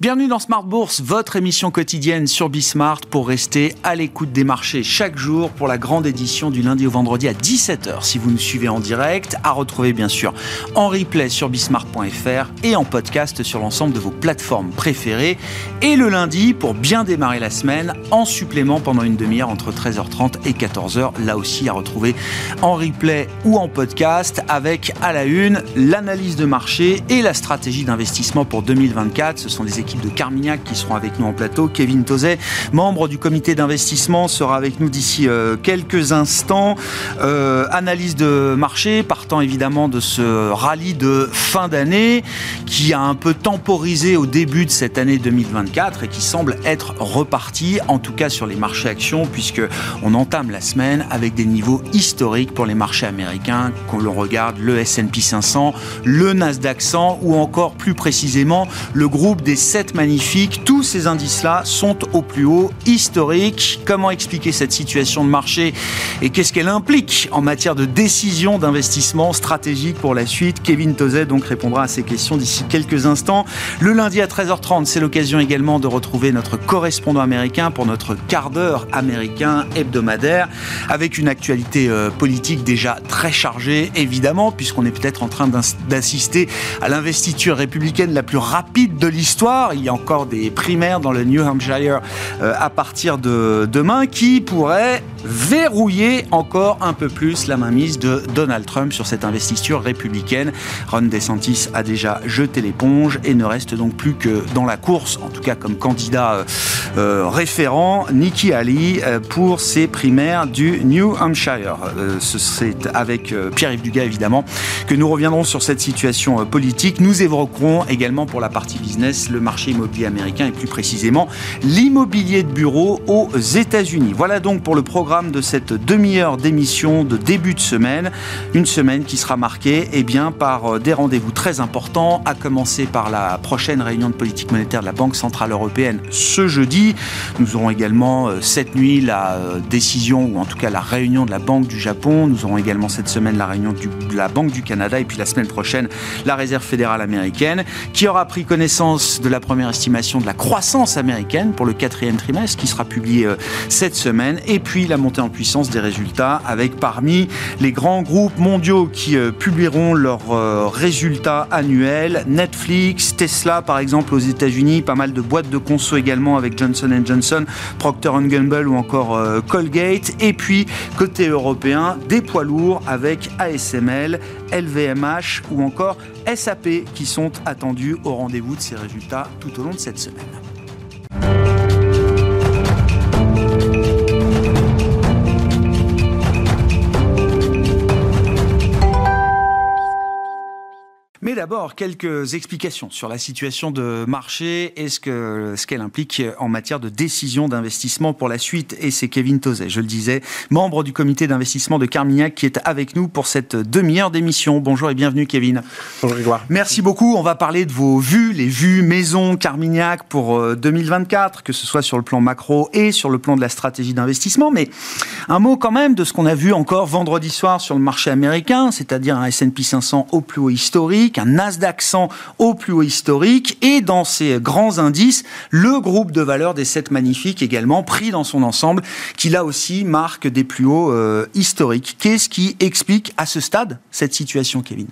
Bienvenue dans Smart Bourse, votre émission quotidienne sur Bismart pour rester à l'écoute des marchés chaque jour pour la grande édition du lundi au vendredi à 17h si vous nous suivez en direct, à retrouver bien sûr en replay sur bismart.fr et en podcast sur l'ensemble de vos plateformes préférées et le lundi pour bien démarrer la semaine en supplément pendant une demi-heure entre 13h30 et 14h là aussi à retrouver en replay ou en podcast avec à la une l'analyse de marché et la stratégie d'investissement pour 2024. Ce sont des équipes de Carmignac qui seront avec nous en plateau. Kevin Tozet, membre du comité d'investissement, sera avec nous d'ici euh, quelques instants. Euh, analyse de marché, partant évidemment de ce rallye de fin d'année qui a un peu temporisé au début de cette année 2024 et qui semble être reparti, en tout cas sur les marchés actions, puisque on entame la semaine avec des niveaux historiques pour les marchés américains. Quand l'on regarde le S&P 500, le Nasdaq 100 ou encore plus précisément le groupe des 7 magnifique. Tous ces indices-là sont au plus haut historique. Comment expliquer cette situation de marché et qu'est-ce qu'elle implique en matière de décision d'investissement stratégique pour la suite? Kevin Tozet donc répondra à ces questions d'ici quelques instants. Le lundi à 13h30, c'est l'occasion également de retrouver notre correspondant américain pour notre quart d'heure américain hebdomadaire avec une actualité euh, politique déjà très chargée évidemment puisqu'on est peut-être en train d'assister à l'investiture républicaine la plus rapide de l'histoire il y a encore des primaires dans le New Hampshire euh, à partir de demain qui pourraient verrouiller encore un peu plus la mainmise de Donald Trump sur cette investiture républicaine. Ron DeSantis a déjà jeté l'éponge et ne reste donc plus que dans la course, en tout cas comme candidat euh, euh, référent, Nikki Haley pour ces primaires du New Hampshire. C'est avec Pierre-Yves Dugas évidemment que nous reviendrons sur cette situation politique. Nous évoquerons également pour la partie business le marché immobilier américain et plus précisément l'immobilier de bureau aux États-Unis. Voilà donc pour le programme de cette demi-heure d'émission de début de semaine. Une semaine qui sera marquée eh bien, par euh, des rendez-vous très importants, à commencer par la prochaine réunion de politique monétaire de la Banque Centrale Européenne ce jeudi. Nous aurons également euh, cette nuit la euh, décision, ou en tout cas la réunion de la Banque du Japon. Nous aurons également cette semaine la réunion de la Banque du Canada et puis la semaine prochaine la Réserve fédérale américaine qui aura pris connaissance de la première estimation de la croissance américaine pour le quatrième trimestre qui sera publiée euh, cette semaine. Et puis la montée en puissance des résultats avec parmi les grands groupes mondiaux qui euh, publieront leurs euh, résultats annuels. Netflix, Tesla par exemple aux États-Unis, pas mal de boîtes de conso également avec Johnson Johnson, Procter Gamble ou encore Colgate. Et puis côté européen, des poids lourds avec ASML, LVMH ou encore SAP qui sont attendus au rendez-vous de ces résultats tout au long de cette semaine. D'abord, quelques explications sur la situation de marché et ce qu'elle ce qu'elle implique en matière de décision d'investissement pour la suite. Et c'est Kevin Tozet, je le disais, membre du comité d'investissement de Carmignac, qui est avec nous pour cette demi-heure d'émission. Bonjour et bienvenue, Kevin. Bonjour, Grégoire. Merci beaucoup. On va parler de vos vues, les vues maison Carmignac pour 2024, euh, que ce soit sur le plan macro et sur le plan de la stratégie d'investissement. Mais un mot quand même de ce qu'on a vu encore vendredi soir sur le marché américain, c'est-à-dire un S&P 500 au plus haut historique, un Nasdaq 100 au plus haut historique et dans ces grands indices, le groupe de valeurs des 7 magnifiques également pris dans son ensemble qui là aussi marque des plus hauts euh, historiques. Qu'est-ce qui explique à ce stade cette situation, Kevin?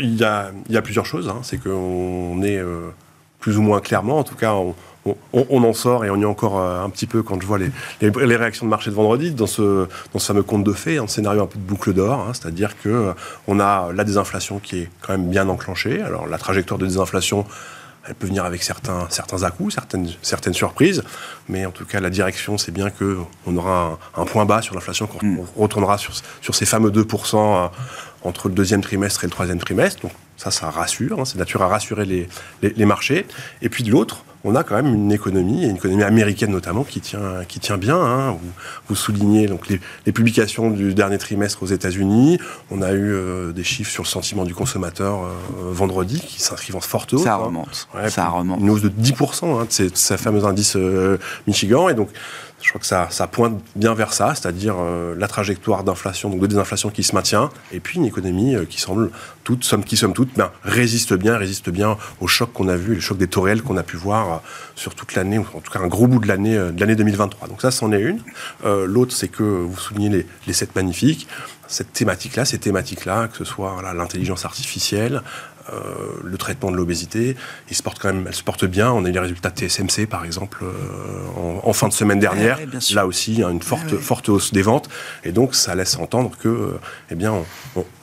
Il, y a, plusieurs choses. Hein. C'est qu'on est euh, plus ou moins clairement, en tout cas, on, en sort et on y est encore euh, un petit peu quand je vois les, les, réactions de marché de vendredi dans ce, dans ce fameux conte de fées, un scénario un peu de boucle d'or, hein, c'est-à-dire que euh, on a la désinflation qui est quand même bien enclenchée. Alors la trajectoire de désinflation, elle peut venir avec certains, certains à-coups, certaines, certaines surprises, mais en tout cas, la direction, c'est bien qu'on aura un, point bas sur l'inflation, qu'on mm. retournera sur, sur ces fameux 2% euh, entre le deuxième trimestre et le troisième trimestre. Donc ça, ça rassure, hein, c'est nature à rassurer les, les marchés. Et puis de l'autre, on a quand même une économie, une économie américaine notamment, qui tient, qui tient bien. Hein. Vous, soulignez donc les, publications du dernier trimestre aux États-Unis. On a eu euh, des chiffres sur le sentiment du consommateur euh, vendredi qui s'inscrivent en forte hausse. Ça hein. remonte. ça remonte. Une hausse de 10% hein, de, ces, fameuse indice euh, Michigan. Et donc, je crois que ça, ça pointe bien vers ça, c'est-à-dire euh, la trajectoire d'inflation, donc de désinflation qui se maintient, et puis une économie euh, qui semble toute, somme qui somme toute, ben, résiste bien, résiste bien au choc qu'on a vu, le choc des taux qu'on a pu voir euh, sur toute l'année, ou en tout cas un gros bout de l'année de l'année 2023. Donc ça, c'en est une. L'autre, c'est que vous soulignez les, les sept magnifiques cette thématique-là, ces thématiques-là, que ce soit l'intelligence artificielle, euh, le traitement de l'obésité, ils se portent quand même, elles se portent bien. On a eu les résultats de TSMC, par exemple, euh, en, fin de semaine dernière. Là aussi, une forte, forte hausse des ventes. Et donc, ça laisse entendre que, euh, eh bien,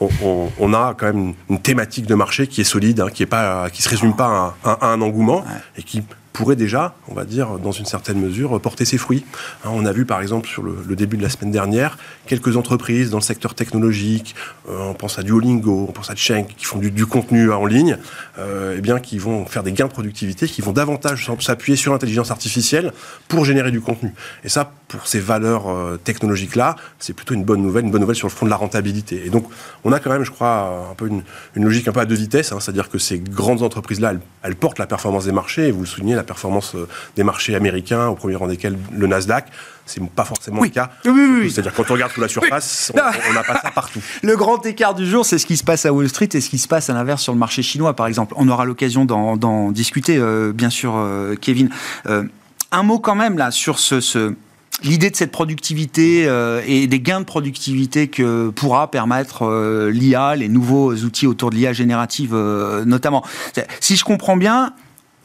on, a quand même une thématique de marché qui est solide, hein, qui est pas, qui se résume pas à, un engouement et qui pourrait déjà, on va dire, dans une certaine mesure, porter ses fruits. Hein, on a vu par exemple sur le, début de la semaine dernière quelques entreprises dans le secteur technologique, euh, on pense à Duolingo, on pense à Cheng, qui font du, contenu en ligne, euh, eh bien, qui vont faire des gains de productivité, qui vont davantage s'appuyer sur l'intelligence artificielle pour générer du contenu. Et ça, pour ces valeurs euh, technologiques-là, c'est plutôt une bonne nouvelle, une bonne nouvelle sur le front de la rentabilité. Et donc, on a quand même, je crois, un peu une, logique un peu à deux vitesses, hein, c'est-à-dire que ces grandes entreprises-là, elles, elles, portent la performance des marchés, et vous le soulignez, la performance euh, des marchés américains, au premier rang desquels le Nasdaq. C'est pas forcément le cas. C'est-à-dire quand on regarde sous la surface, on n'a pas ça partout. Le grand écart du jour, c'est ce qui se passe à Wall Street et ce qui se passe à l'inverse sur le marché chinois, par exemple. On aura l'occasion d'en discuter, euh, bien sûr, euh, Kevin. un mot quand même là sur ce, l'idée de cette productivité et des gains de productivité que pourra permettre l'IA, les nouveaux outils autour de l'IA générative notamment. Si je comprends bien,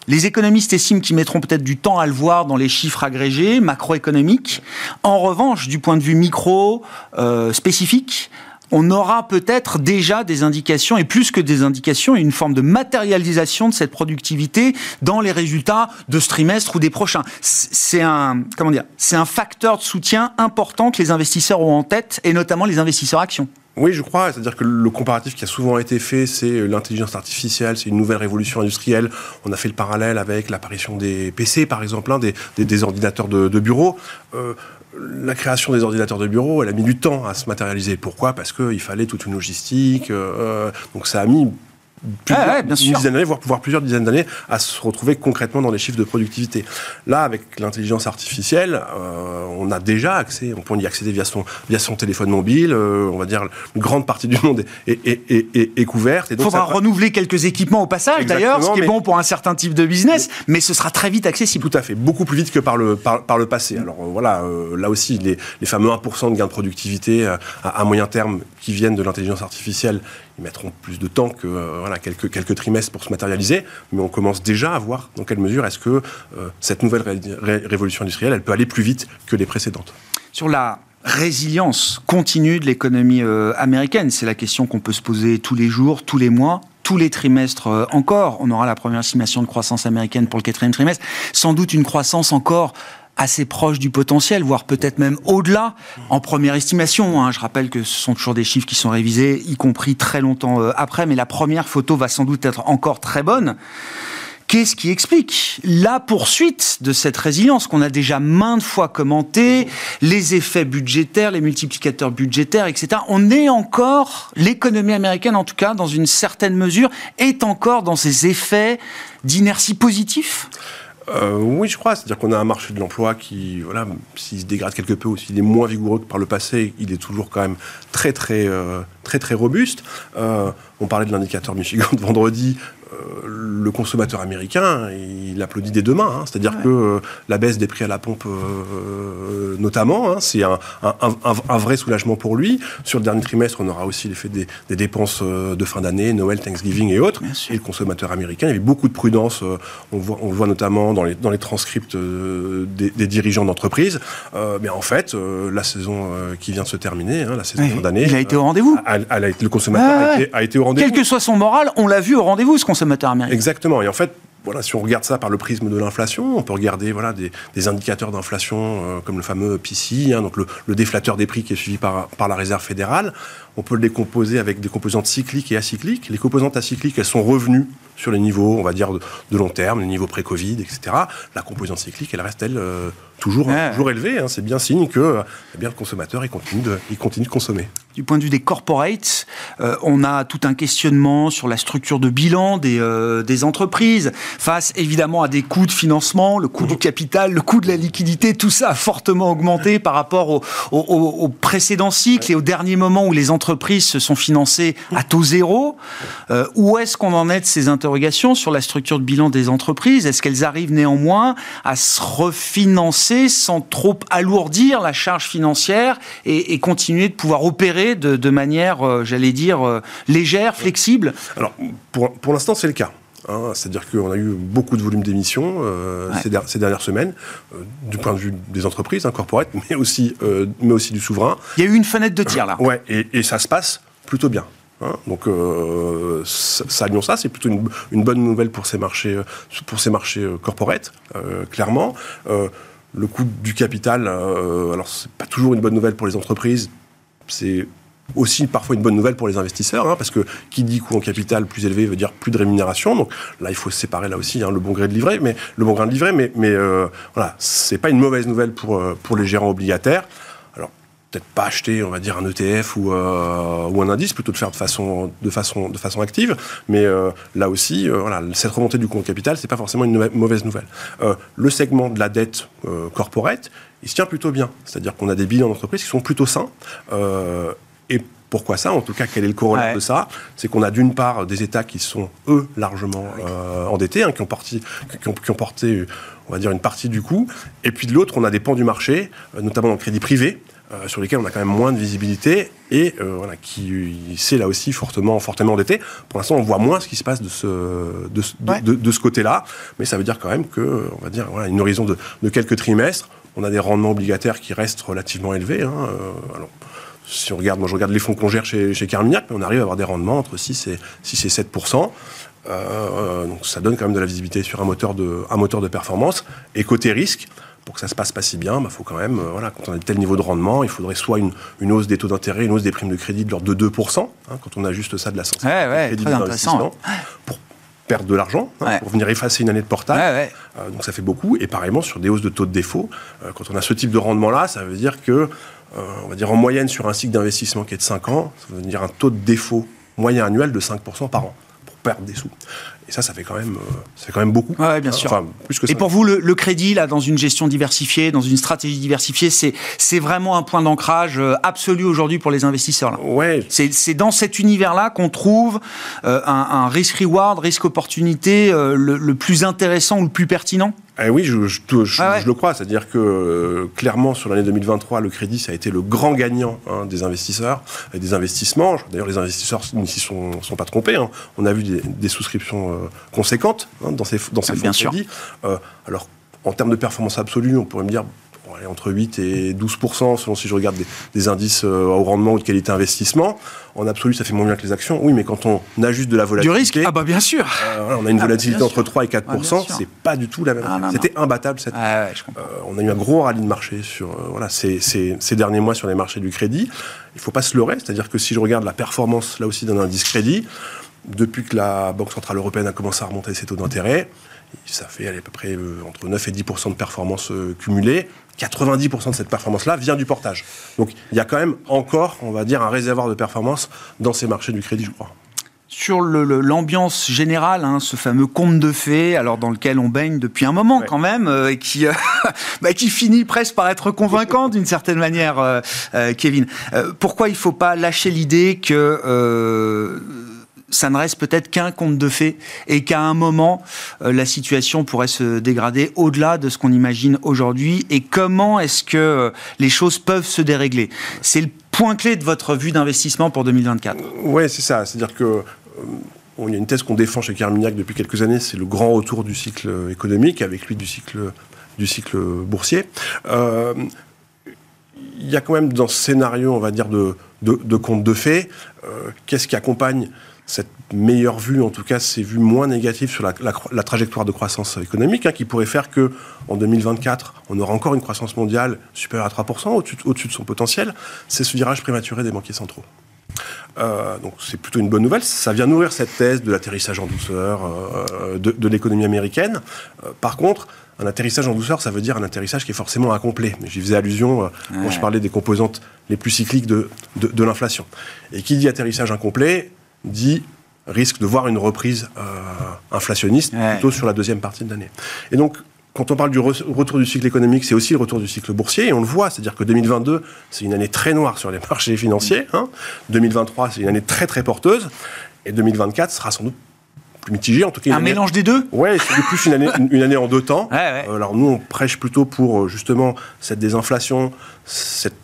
les économistes estiment qu'ils mettront peut-être du temps à le voir dans les chiffres agrégés, macroéconomiques. En revanche, du point de vue micro, euh, spécifique, on aura peut-être déjà des indications, et plus que des indications, une forme de matérialisation de cette productivité dans les résultats de ce trimestre ou des prochains. C'est un, comment dire, c'est un facteur de soutien important que les investisseurs ont en tête, et notamment les investisseurs actions. Oui, je crois. C'est-à-dire que le comparatif qui a souvent été fait, c'est l'intelligence artificielle, c'est une nouvelle révolution industrielle. On a fait le parallèle avec l'apparition des PC, par exemple, hein, des, ordinateurs de, bureau. Euh, la création des ordinateurs de bureau, elle a mis du temps à se matérialiser. Pourquoi? Parce qu'il fallait toute une logistique. Euh, donc ça a mis plusieurs, une dizaine d'années, voire, plusieurs dizaines d'années, à se retrouver concrètement dans les chiffres de productivité. Là, avec l'intelligence artificielle, euh, on a déjà accès, on peut y accéder via son, via son téléphone mobile, euh, on va dire, une grande partie du monde est, est, couverte. Il faudra renouveler quelques équipements au passage, d'ailleurs, ce qui est bon pour un certain type de business, mais, ce sera très vite accessible. Tout à fait, beaucoup plus vite que par le, par, le passé. Alors euh, voilà, là aussi, les, les, fameux 1% de gains de productivité à, à moyen terme qui viennent de l'intelligence artificielle, ils mettront plus de temps que euh, quelques, quelques trimestres pour se matérialiser, mais on commence déjà à voir dans quelle mesure est-ce que euh, cette nouvelle révolution industrielle, elle peut aller plus vite que les précédentes. Sur la résilience continue de l'économie euh, américaine, c'est la question qu'on peut se poser tous les jours, tous les mois, tous les trimestres encore. On aura la première estimation de croissance américaine pour le quatrième trimestre. Sans doute une croissance encore assez proche du potentiel, voire peut-être même au-delà, en première estimation. Hein. Je rappelle que ce sont toujours des chiffres qui sont révisés, y compris très longtemps euh, après, mais la première photo va sans doute être encore très bonne. Qu'est-ce qui explique la poursuite de cette résilience qu'on a déjà maintes fois commenté, les effets budgétaires, les multiplicateurs budgétaires, etc. On est encore, l'économie américaine en tout cas, dans une certaine mesure, est encore dans ces effets d'inertie positif euh, oui, je crois. C'est-à-dire qu'on a un marché de l'emploi qui, voilà, s'il se dégrade quelque peu ou s'il est moins vigoureux que par le passé, il est toujours quand même très, très, euh, très, très robuste. Euh, on parlait de l'indicateur Michigan de vendredi. Euh, le consommateur américain, il applaudit des deux mains. Hein. C'est-à-dire que euh, la baisse des prix à la pompe, euh, notamment, hein, c'est un, vrai soulagement pour lui. Sur le dernier trimestre, on aura aussi l'effet des, dépenses de fin d'année, Noël, Thanksgiving et autres. Et le consommateur américain, il y avait beaucoup de prudence. on, voit, on le voit notamment dans les, dans les transcripts des, dirigeants d'entreprise. mais en fait, la saison qui vient de se terminer, hein, la saison de fin d'année... Il a été au rendez-vous. le consommateur a, été, a été au rendez-vous. Quel que soit son moral, on l'a vu au rendez-vous, ce consommateur Exactement. Et en fait, voilà, si on regarde ça par le prisme de l'inflation, on peut regarder voilà, des, indicateurs d'inflation euh, comme le fameux PCI, hein, donc le, déflateur des prix qui est suivi par, par la Réserve fédérale. On peut le décomposer avec des composantes cycliques et acycliques. Les composantes acycliques, elles sont revenues sur les niveaux, on va dire, de, long terme, les niveaux pré-Covid, etc. La composante cyclique, elle reste, elle, euh, toujours, toujours élevée. Hein. C'est bien signe que eh bien, le consommateur, il continue, de, il continue de consommer. du point de vue des corporates, on a tout un questionnement sur la structure de bilan des, des entreprises, face évidemment à des coûts de financement, le coût du capital, le coût de la liquidité, tout ça a fortement augmenté par rapport au, au, précédent cycle et au dernier moment où les entreprises se sont financées à taux zéro. où est-ce qu'on en est de ces interrogations sur la structure de bilan des entreprises Est-ce qu'elles arrivent néanmoins à se refinancer sans trop alourdir la charge financière et, continuer de pouvoir opérer de, manière, euh, j'allais dire, euh, légère, flexible? Alors, pour, pour l'instant, c'est le cas. Hein. C'est-à-dire qu'on a eu beaucoup de volume d'émissions euh, ces, dernières semaines, du point de vue des entreprises, mais aussi, mais aussi du souverain. Il y a eu une fenêtre de tir là. ouais, et, et ça se passe plutôt bien. Hein. donc euh, ça, ça, c'est plutôt une, bonne nouvelle pour ces marchés, euh, pour ces marchés euh, euh, clairement. le coût du capital, alors c'est pas toujours une bonne nouvelle pour les entreprises, c'est aussi parfois une bonne nouvelle pour les investisseurs, hein, parce que qui dit coût en capital plus élevé veut dire plus de rémunération. Donc là, il faut séparer là aussi hein, le bon gré de livret, mais le bon grain de livret, mais, mais voilà, c'est pas une mauvaise nouvelle pour les gérants obligataires peut-être pas acheter, on va dire, un ETF ou, euh, ou un indice, plutôt de faire de façon, de façon, de façon active. Mais euh, là aussi, euh, voilà, cette remontée du compte capital, c'est pas forcément une mauvaise nouvelle. le segment de la dette corporate, il se tient plutôt bien. C'est-à-dire qu'on a des bilans d'entreprise qui sont plutôt sains. et pourquoi ça? En tout cas, quel est le corollaire de ça? C'est qu'on a d'une part des États qui sont, eux, largement endettés, hein, qui, ont porté, qui, ont, qui, ont, porté, on va dire, une partie du coût. Et puis de l'autre, on a des pans du marché, notamment dans le crédit privé, euh, sur lesquels on a quand même moins de visibilité et euh, voilà, qui s'est là aussi fortement, fortement endetté. Pour l'instant, on voit moins ce qui se passe de ce, de, de, de, ce côté-là, mais ça veut dire quand même que, on va dire, voilà, une horizon de, de, quelques trimestres, on a des rendements obligataires qui restent relativement élevés. Hein, euh, alors, si on regarde, moi je regarde les fonds qu'on gère chez, chez Carmignac, mais on arrive à avoir des rendements entre 6 et, 6 et 7 euh, donc ça donne quand même de la visibilité sur un moteur de, un moteur de performance. Et côté risque, pour que ça se passe pas si bien, il bah, faut quand même, euh, voilà, quand on a tel niveau de rendement, il faudrait soit une, une hausse des taux d'intérêt, une hausse des primes de crédit de l'ordre de 2%, hein, quand on ajuste ça de la sensibilité ouais, crédit d'investissement, pour perdre de l'argent, hein, pour venir effacer une année de portage. Euh, donc ça fait beaucoup. Et pareillement, sur des hausses de taux de défaut, euh, quand on a ce type de rendement-là, ça veut dire que, on va dire en moyenne sur un cycle d'investissement qui est de 5 ans, ça veut dire un taux de défaut moyen annuel de 5% par an pour perdre des sous. Et ça, ça fait quand même, euh, c'est quand même beaucoup. Ouais, bien sûr. plus que Et pour vous, le, crédit, là, dans une gestion diversifiée, dans une stratégie diversifiée, c'est, c'est vraiment un point d'ancrage euh, absolu aujourd'hui pour les investisseurs. Là. Ouais. C'est, c'est dans cet univers-là qu'on trouve euh, un, un risk-reward, risque-opportunité le, le, plus intéressant ou le plus pertinent? Eh oui, je, je, je, le crois. C'est-à-dire que euh, clairement, sur l'année 2023, le crédit, ça a été le grand gagnant hein, des investisseurs et des investissements. D'ailleurs, les investisseurs ne s'y sont, sont, pas trompés. Hein. On a vu des, des souscriptions euh, conséquentes hein, dans ces, dans ces fonds de crédit. Euh, alors, en termes de performance absolue, on pourrait me dire entre 8 et 12% selon si je regarde des, indices euh, au rendement ou de qualité investissement. En absolu, ça fait moins bien que les actions. Oui, mais quand on ajuste de la volatilité. Du risque Ah, bah bien sûr euh, On a une ah, volatilité entre 3 et 4% c'est pas du tout la même. Ah, C'était imbattable cette ah, euh, On a eu un gros rallye de marché sur, voilà, ces, ces, derniers mois sur les marchés du crédit. Il faut pas se leurrer, c'est-à-dire que si je regarde la performance, là aussi, d'un indice crédit, depuis que la Banque Centrale Européenne a commencé à remonter ses taux d'intérêt, ça fait à peu près entre 9 et 10% de performance cumulée. 90% de cette performance-là vient du portage. Donc il y a quand même encore, on va dire, un réservoir de performance dans ces marchés du crédit, je crois sur l'ambiance générale, hein, ce fameux conte de fées, alors dans lequel on baigne depuis un moment quand même, euh, et qui, euh, bah, qui finit presque par être convaincant d'une certaine manière, euh, Kevin. pourquoi il ne faut pas lâcher l'idée que ça ne reste peut-être qu'un conte de fées et qu'à un moment, euh, la situation pourrait se dégrader au-delà de ce qu'on imagine aujourd'hui et comment est-ce que euh, les choses peuvent se dérégler? C'est le point clé de votre vue d'investissement pour 2024. Oui, c'est ça. C'est-à-dire que euh, y a une thèse qu'on défend chez Carmignac depuis quelques années, c'est le grand retour du cycle économique, avec lui du cycle, du cycle boursier. Il y a quand même dans ce scénario, on va dire, de, de, de contes de fées, qu'est-ce qui accompagne cette meilleure vue, en tout cas, ces vues moins négatives sur la, trajectoire de croissance économique, hein, qui pourrait faire que en 2024, on aura encore une croissance mondiale supérieure à 3%, au-dessus de son potentiel, c'est ce virage prématuré des banquiers centraux. Euh, donc c'est plutôt une bonne nouvelle. Ça vient nourrir cette thèse de l'atterrissage en douceur euh, de, l'économie américaine. Euh, par contre, un atterrissage en douceur, ça veut dire un atterrissage qui est forcément incomplet. J'y faisais allusion euh, quand je parlais des composantes les plus cycliques de, de, l'inflation. Et qui dit atterrissage incomplet dit risque de voir une reprise euh, inflationniste plutôt sur la deuxième partie de l'année. Et donc, quand on parle du retour du cycle économique, c'est aussi le retour du cycle boursier, et on le voit, c'est-à-dire que 2022, c'est une année très noire sur les marchés financiers, 2023, hein. c'est une année très très porteuse, et 2024 sera sans doute plus mitigé, en tout cas. Un mélange des deux? Ouais, c'est plus une année, une année en deux temps. Euh, alors nous, on prêche plutôt pour euh, justement cette désinflation, cette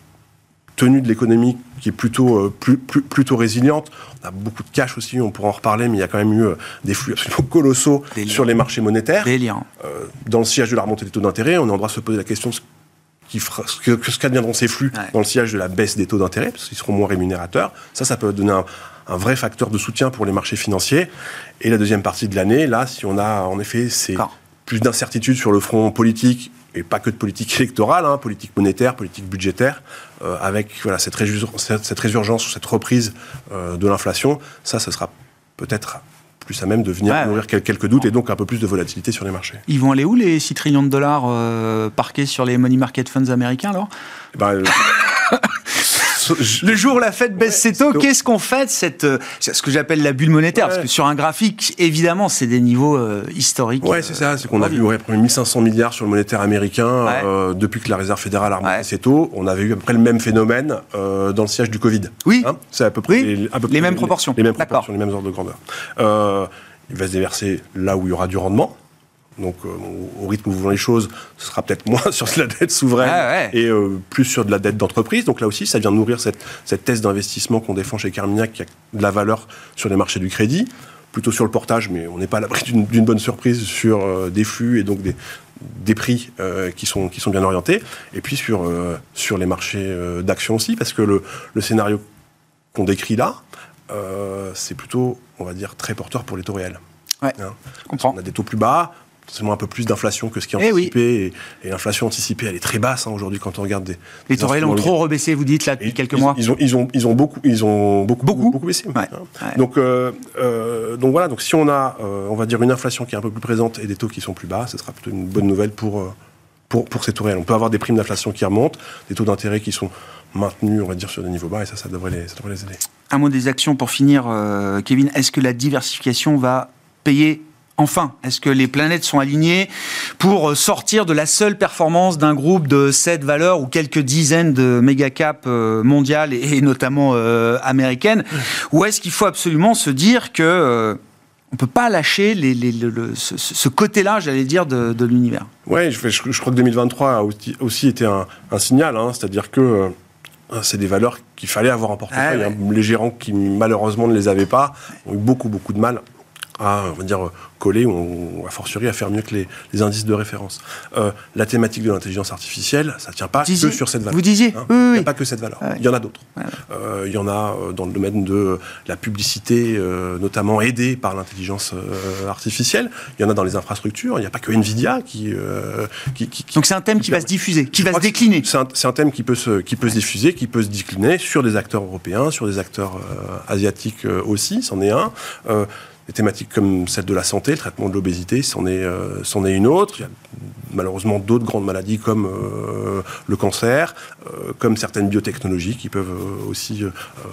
tenue de l'économie qui est plutôt, euh, plus, plutôt résiliente. On a beaucoup de cash aussi, on pourra en reparler, mais il y a quand même eu des flux absolument colossaux sur les marchés monétaires. dans le sillage de la remontée des taux d'intérêt, on est en droit de se poser la question de ce qui fera, ce qu'adviendront ces flux dans le sillage de la baisse des taux d'intérêt, parce qu'ils seront moins rémunérateurs. Ça, ça peut donner un, un vrai facteur de soutien pour les marchés financiers. Et la deuxième partie de l'année, là, si on a en effet c'est plus d'incertitudes sur le front politique et pas que de politique électorale, hein, politique monétaire, politique budgétaire, euh, avec voilà, cette, cette, résurgence ou cette reprise euh, de l'inflation, ça, ce sera peut-être plus à même de venir nourrir quelques doutes et donc un peu plus de volatilité sur les marchés. Ils vont aller où les 6 trillions de dollars euh, parqués sur les money market funds américains alors? Eh ben, le jour où la Fed baisse ses taux, qu'est-ce qu'on fait de cette, euh, ce que j'appelle la bulle monétaire Parce que sur un graphique, évidemment, c'est des niveaux euh, historiques. Ouais, c'est ça. C'est qu'on a vu ouais, 1500 milliards sur le monétaire américain euh, depuis que la Réserve fédérale a remonté ses taux. On avait eu à peu près le même phénomène dans le siège du Covid. Oui. Hein, c'est à peu près, les, les, mêmes proportions. Les, mêmes proportions, les mêmes ordres de grandeur. il va se déverser là où il y aura du rendement. Donc, euh, au rythme où vous voulez les choses, ce sera peut-être moins sur de la dette souveraine ah et euh, plus sur de la dette d'entreprise. Donc là aussi, ça vient nourrir cette, cette thèse d'investissement qu'on défend chez Carmignac, qui a de la valeur sur les marchés du crédit, plutôt sur le portage, mais on n'est pas à l'abri d'une bonne surprise sur euh, des flux et donc des, des prix qui, sont, qui sont bien orientés. Et puis sur, sur les marchés d'actions aussi, parce que le, le scénario qu'on décrit là, c'est plutôt, on va dire, très porteur pour les taux réels. Ouais, hein. On a des taux plus bas, seulement un peu plus d'inflation que ce qui est eh anticipé. Et, l'inflation anticipée, elle est très basse hein, aujourd'hui quand on regarde des. Les taux réels ont trop rebaissé, vous dites, là, depuis quelques mois ils ont, ils, ont, ils ont beaucoup, ils ont beaucoup, beaucoup, beaucoup baissé. Hein. Donc, euh, euh, donc voilà, donc si on a, euh, on va dire, une inflation qui est un peu plus présente et des taux qui sont plus bas, ce sera plutôt une bonne nouvelle pour, pour, pour ces taux réels. On peut avoir des primes d'inflation qui remontent, des taux d'intérêt qui sont maintenus, on va dire, sur des niveaux bas, et ça, ça devrait les, ça devrait les aider. Un mot des actions pour finir, Kevin. Est-ce que la diversification va payer Enfin, est-ce que les planètes sont alignées pour sortir de la seule performance d'un groupe de sept valeurs ou quelques dizaines de méga caps euh, mondiales et, notamment euh, américaines Ou est-ce qu'il faut absolument se dire que euh, on peut pas lâcher ce, côté-là, j'allais dire, de, l'univers? Oui, je, crois que 2023 a aussi, été un, signal, hein. c'est-à-dire que c'est des valeurs qu'il fallait avoir en portefeuille. Ah hein. Les gérants qui malheureusement ne les avaient pas ont eu beaucoup beaucoup de mal à, on va dire, coller ou, a fortiori à faire mieux que les, indices de référence. Euh, la thématique de l'intelligence artificielle, ça ne tient pas que sur cette valeur. Vous disiez hein. Il n'y a pas que cette valeur. Il y en a d'autres. Euh, il y en a euh, dans le domaine de la publicité, notamment aidée par l'intelligence artificielle. Il y en a dans les infrastructures. Il n'y a pas que Nvidia qui, qui, Donc c'est un thème qui, va se diffuser, qui va se décliner. C'est un, thème qui peut, se, qui peut se diffuser, qui peut se décliner sur des acteurs européens, sur des acteurs asiatiques aussi, c'en est un des thématiques comme celle de la santé, le traitement de l'obésité, c'en est, euh, est une autre. Il y a malheureusement d'autres grandes maladies comme euh, le cancer, euh, comme certaines biotechnologies qui peuvent aussi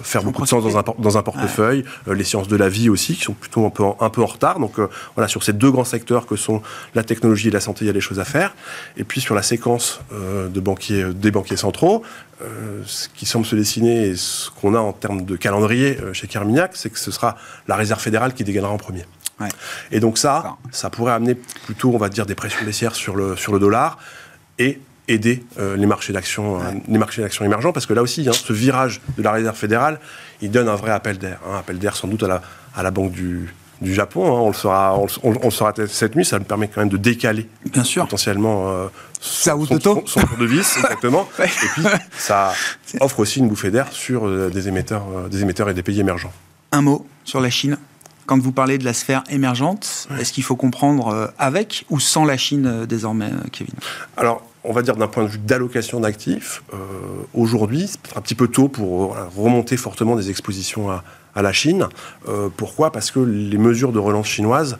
faire beaucoup de sens dans un, dans un portefeuille, les sciences de la vie aussi qui sont plutôt un peu en, un peu en retard. Donc voilà, sur ces deux grands secteurs que sont la technologie et la santé, il y a des choses à faire. Et puis sur la séquence de banquiers, des banquiers centraux, ce qui semble se dessiner et ce qu'on a en termes de calendrier chez Carmignac, c'est que ce sera la réserve fédérale qui dégainera en premier. Et donc ça, ça pourrait amener plutôt, on va dire, des pressions baissières sur le, sur le dollar et aider euh, les marchés d'actions euh, les marchés d'actions émergents parce que là aussi hein, ce virage de la réserve fédérale il donne un vrai appel d'air un hein. appel d'air sans doute à la, à la banque du, du Japon hein. on le saura on, on, saura cette nuit ça me permet quand même de décaler bien sûr. potentiellement euh, son, son, tour de vis exactement. Et puis ça offre aussi une bouffée d'air sur des émetteurs des émetteurs et des pays émergents. Un mot sur la Chine. Quand vous parlez de la sphère émergente, est-ce qu'il faut comprendre euh, avec ou sans la Chine euh, désormais, euh, Kevin? Alors, on va dire d'un point de vue d'allocation d'actifs, aujourd'hui, c'est un petit peu tôt pour remonter fortement des expositions à, la Chine. pourquoi? Parce que les mesures de relance chinoises,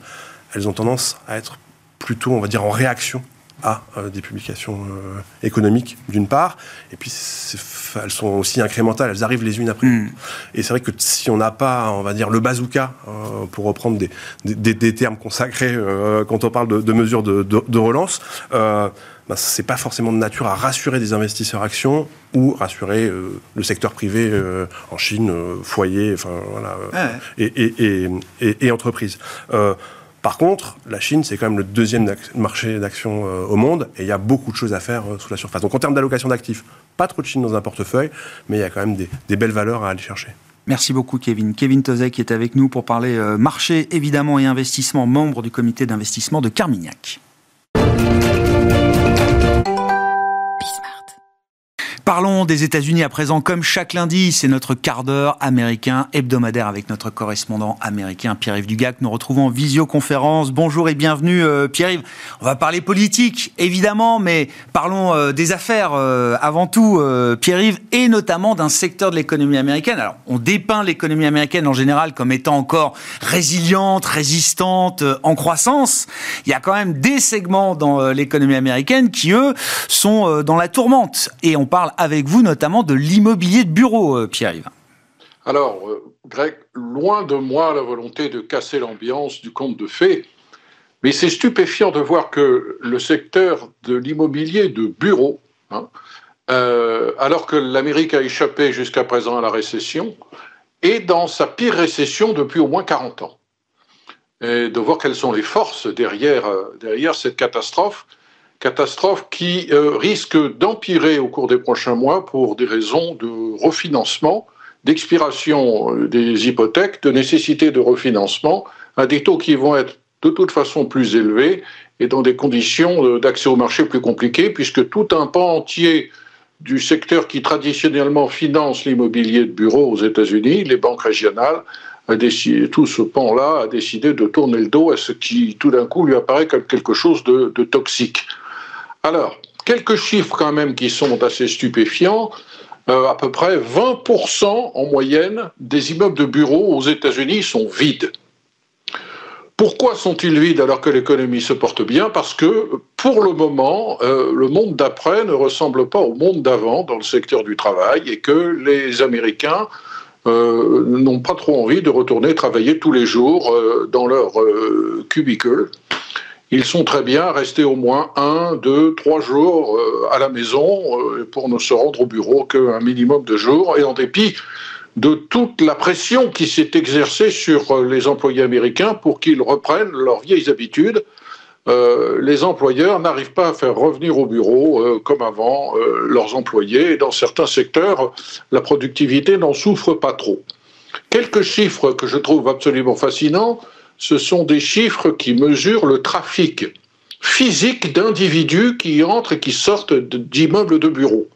elles ont tendance à être plutôt, on va dire, en réaction à des publications économiques, d'une part, et puis elles sont aussi incrémentales, elles arrivent les unes après les hmm. autres. Et c'est vrai que si on n'a pas, on va dire, le bazooka, pour reprendre des, des, termes consacrés quand on parle de, mesures de, de relance, ben, ce n'est pas forcément de nature à rassurer des investisseurs actions ou rassurer euh, le secteur privé euh, en Chine, euh, foyer, enfin voilà, et, et, et, et, entreprises. Par contre, la Chine, c'est quand même le deuxième marché d'actions au monde et il y a beaucoup de choses à faire sous la surface. Donc en termes d'allocation d'actifs, pas trop de Chine dans un portefeuille, mais il y a quand même des, des belles valeurs à aller chercher. Merci beaucoup Kevin. Kevin Tozek qui est avec nous pour parler marché évidemment et investissement, membre du comité d'investissement de Carmignac. Parlons des États-Unis à présent, comme chaque lundi, c'est notre quart d'heure américain hebdomadaire avec notre correspondant américain Pierre-Yves Dugac. Nous retrouvons en visioconférence. Bonjour et bienvenue euh, Pierre-Yves. On va parler politique, évidemment, mais parlons euh, des affaires euh, avant tout, Pierre-Yves, et notamment d'un secteur de l'économie américaine. Alors, on dépeint l'économie américaine en général comme étant encore résiliente, résistante, en croissance. Il y a quand même des segments dans l'économie américaine qui, eux, sont dans la tourmente. Et on parle avec vous notamment de l'immobilier de bureau, euh, Pierre-Yves. Alors, euh, Greg, loin de moi la volonté de casser l'ambiance du conte de fées, mais c'est stupéfiant de voir que le secteur de l'immobilier de bureau, hein, euh, alors que l'Amérique a échappé jusqu'à présent à la récession, est dans sa pire récession depuis au moins 40 ans. Et de voir quelles sont les forces derrière, derrière cette catastrophe catastrophe qui euh, risque d'empirer au cours des prochains mois pour des raisons de refinancement, d'expiration euh, des hypothèques, de nécessité de refinancement à des taux qui vont être de toute façon plus élevés et dans des conditions euh, d'accès au marché plus compliquées, puisque tout un pan entier du secteur qui traditionnellement finance l'immobilier de bureau aux États-Unis, les banques régionales, a décidé, tout ce pan-là a décidé de tourner le dos à ce qui, tout d'un coup, lui apparaît comme quelque chose de toxique. Alors, quelques chiffres quand même qui sont assez stupéfiants. Euh, à peu près 20% en moyenne des immeubles de bureaux aux États-Unis sont vides. Pourquoi sont-ils vides alors que l'économie se porte bien? Parce que pour le moment, euh, le monde d'après ne ressemble pas au monde d'avant dans le secteur du travail et que les Américains euh, n'ont pas trop envie de retourner travailler tous les jours dans leur cubicle ils sont très bien restés au moins un, deux, trois jours euh, à la maison euh, pour ne se rendre au bureau qu'un minimum de jours, et en dépit de toute la pression qui s'est exercée sur euh, les employés américains pour qu'ils reprennent leurs vieilles habitudes. les employeurs n'arrivent pas à faire revenir au bureau comme avant leurs employés et dans certains secteurs, la productivité n'en souffre pas trop. Quelques chiffres que je trouve absolument fascinants ce sont des chiffres qui mesurent le trafic physique d'individus qui entrent et qui sortent d'immeubles de bureaux.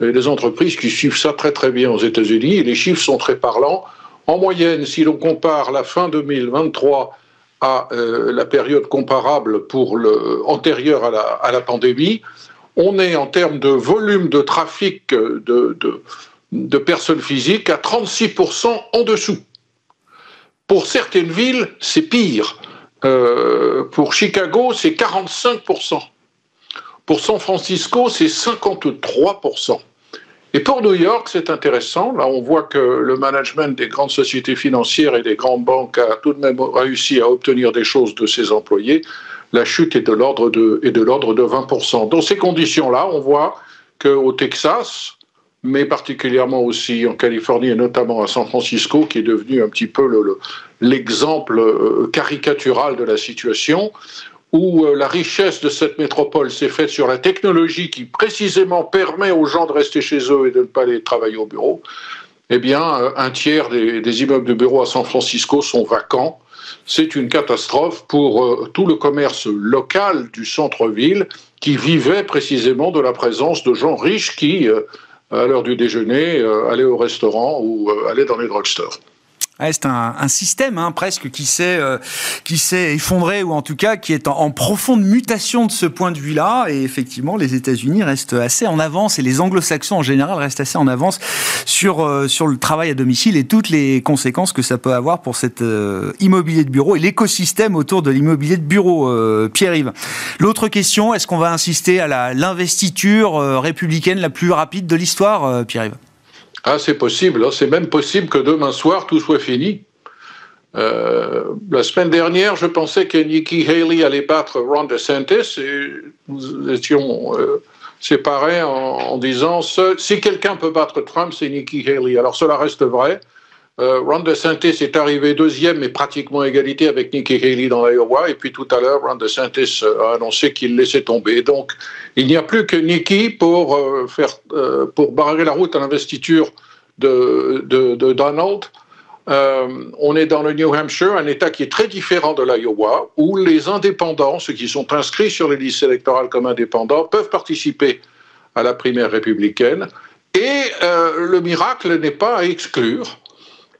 Et les entreprises qui suivent ça très très bien aux États-Unis, les chiffres sont très parlants. En moyenne, si l'on compare la fin 2023 à euh, la période comparable pour antérieure à la, pandémie, on est en termes de volume de trafic de, de, de personnes physiques à 36% en dessous. Pour certaines villes, c'est pire. Euh, pour Chicago, c'est 45%. Pour San Francisco, c'est 53%. Et pour New York, c'est intéressant. Là, on voit que le management des grandes sociétés financières et des grandes banques a tout de même réussi à obtenir des choses de ses employés. La chute est de l'ordre de, de l'ordre de 20%. Dans ces conditions-là, on voit qu'au Texas, mais particulièrement aussi en Californie et notamment à San Francisco, qui est devenu un petit peu l'exemple euh, caricatural de la situation, où euh, la richesse de cette métropole s'est faite sur la technologie qui précisément permet aux gens de rester chez eux et de ne pas aller travailler au bureau, eh bien, euh, un tiers des, des immeubles de bureaux à San Francisco sont vacants. C'est une catastrophe pour tout le commerce local du centre-ville qui vivait précisément de la présence de gens riches qui à l'heure du déjeuner, euh, aller au restaurant ou euh, aller dans les drugstores. C'est un, système hein, presque qui s'est euh, qui s'est effondré ou en tout cas qui est en, profonde mutation de ce point de vue-là. Et effectivement, les États-Unis restent assez en avance et les Anglo-Saxons en général restent assez en avance sur euh, le travail à domicile et toutes les conséquences que ça peut avoir pour cet euh, immobilier de bureau et l'écosystème autour de l'immobilier de bureau. Pierre-Yves. L'autre question, est-ce qu'on va insister à l'investiture républicaine la plus rapide de l'histoire, Pierre-Yves? Ah, c'est possible. Hein. C'est même possible que demain soir, tout soit fini. Euh, la semaine dernière, je pensais que Nikki Haley allait battre Ron DeSantis et nous étions euh, séparés en, en disant si quelqu'un peut battre Trump, c'est Nikki Haley. Alors cela reste vrai. Euh, Ron DeSantis est arrivé deuxième, mais pratiquement égalité avec Nikki Haley dans l'Iowa. Et puis tout à l'heure, Ron DeSantis a annoncé qu'il laissait tomber. Donc, il n'y a plus que Nikki pour, euh, euh, barrer la route à l'investiture de, Donald. on est dans le New Hampshire, un État qui est très différent de l'Iowa, où les indépendants, ceux qui sont inscrits sur les listes électorales comme indépendants, peuvent participer à la primaire républicaine. Et le miracle n'est pas à exclure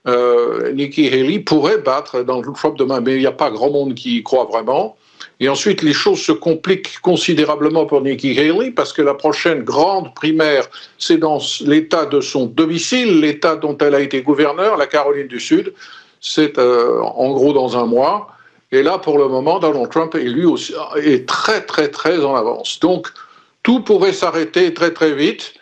euh, Nikki Haley pourrait battre Donald Trump demain, mais il n'y a pas grand monde qui y croit vraiment. Et ensuite, les choses se compliquent considérablement pour Nikki Haley parce que la prochaine grande primaire, c'est dans l'État de son domicile, l'État dont elle a été gouverneur, la Caroline du Sud. C'est euh, en gros dans un mois. Et là, pour le moment, Donald Trump est très très très en avance. Donc, tout pourrait s'arrêter très très vite.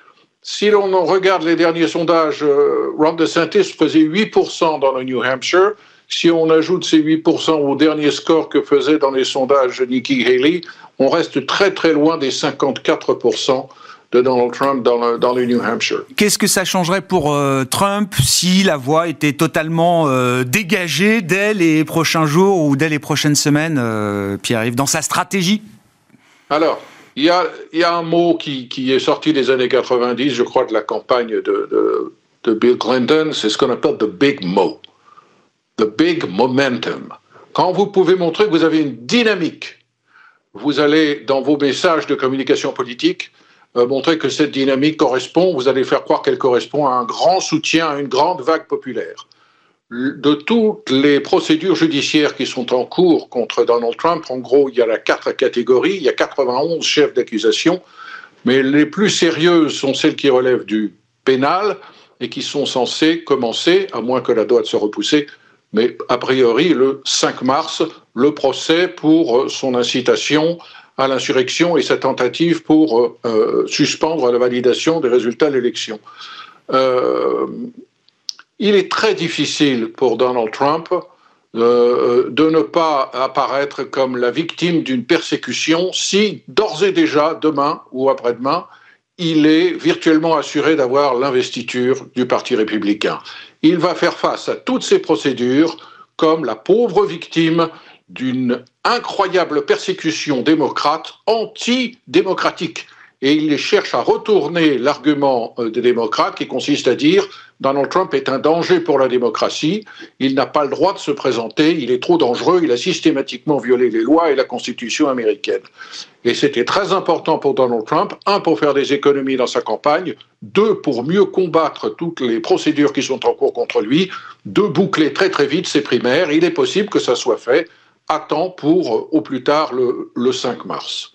Si l'on regarde les derniers sondages, euh, Ron DeSantis faisait 8% dans le New Hampshire. Si on ajoute ces 8% au dernier score que faisait dans les sondages Nikki Haley, on reste très très loin des 54% de Donald Trump dans le, New Hampshire. Qu'est-ce que ça changerait pour euh, Trump si la voie était totalement euh, dégagée dès les prochains jours ou dès les prochaines semaines, Pierre-Yves, dans sa stratégie? Alors, il y, a, un mot qui, est sorti des années 90, je crois, de la campagne de, Bill Clinton, c'est ce qu'on appelle the big mo, the big momentum. Quand vous pouvez montrer que vous avez une dynamique, vous allez, dans vos messages de communication politique, euh, montrer que cette dynamique correspond, vous allez faire croire qu'elle correspond à un grand soutien, à une grande vague populaire de toutes les procédures judiciaires qui sont en cours contre Donald Trump, en gros, il y a quatre catégories, il y a 91 chefs d'accusation, mais les plus sérieuses sont celles qui relèvent du pénal et qui sont censées commencer, à moins que la doit se repousser, mais a priori le 5 mars, le procès pour son incitation à l'insurrection et sa tentative pour euh, suspendre la validation des résultats de l'élection. Euh, il est très difficile pour Donald Trump euh, de ne pas apparaître comme la victime d'une persécution si d'ores et déjà, demain ou après-demain, il est virtuellement assuré d'avoir l'investiture du Parti républicain. Il va faire face à toutes ces procédures comme la pauvre victime d'une incroyable persécution démocrate anti-démocratique. Et il cherche à retourner l'argument euh, des démocrates qui consiste à dire Donald Trump est un danger pour la démocratie, il n'a pas le droit de se présenter, il est trop dangereux, il a systématiquement violé les lois et la Constitution américaine. Et c'était très important pour Donald Trump, un, pour faire des économies dans sa campagne, deux, pour mieux combattre toutes les procédures qui sont en cours contre lui, de boucler très très vite ses primaires. Il est possible que ça soit fait à temps pour, euh, au plus tard, le, le 5 mars.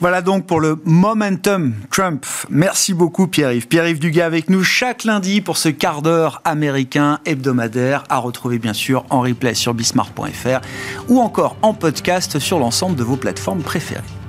Voilà donc pour le Momentum Trump. Merci beaucoup Pierre-Yves. Pierre-Yves Dugas avec nous chaque lundi pour ce quart d'heure américain hebdomadaire à retrouver bien sûr en replay sur bismart.fr ou encore en podcast sur l'ensemble de vos plateformes préférées.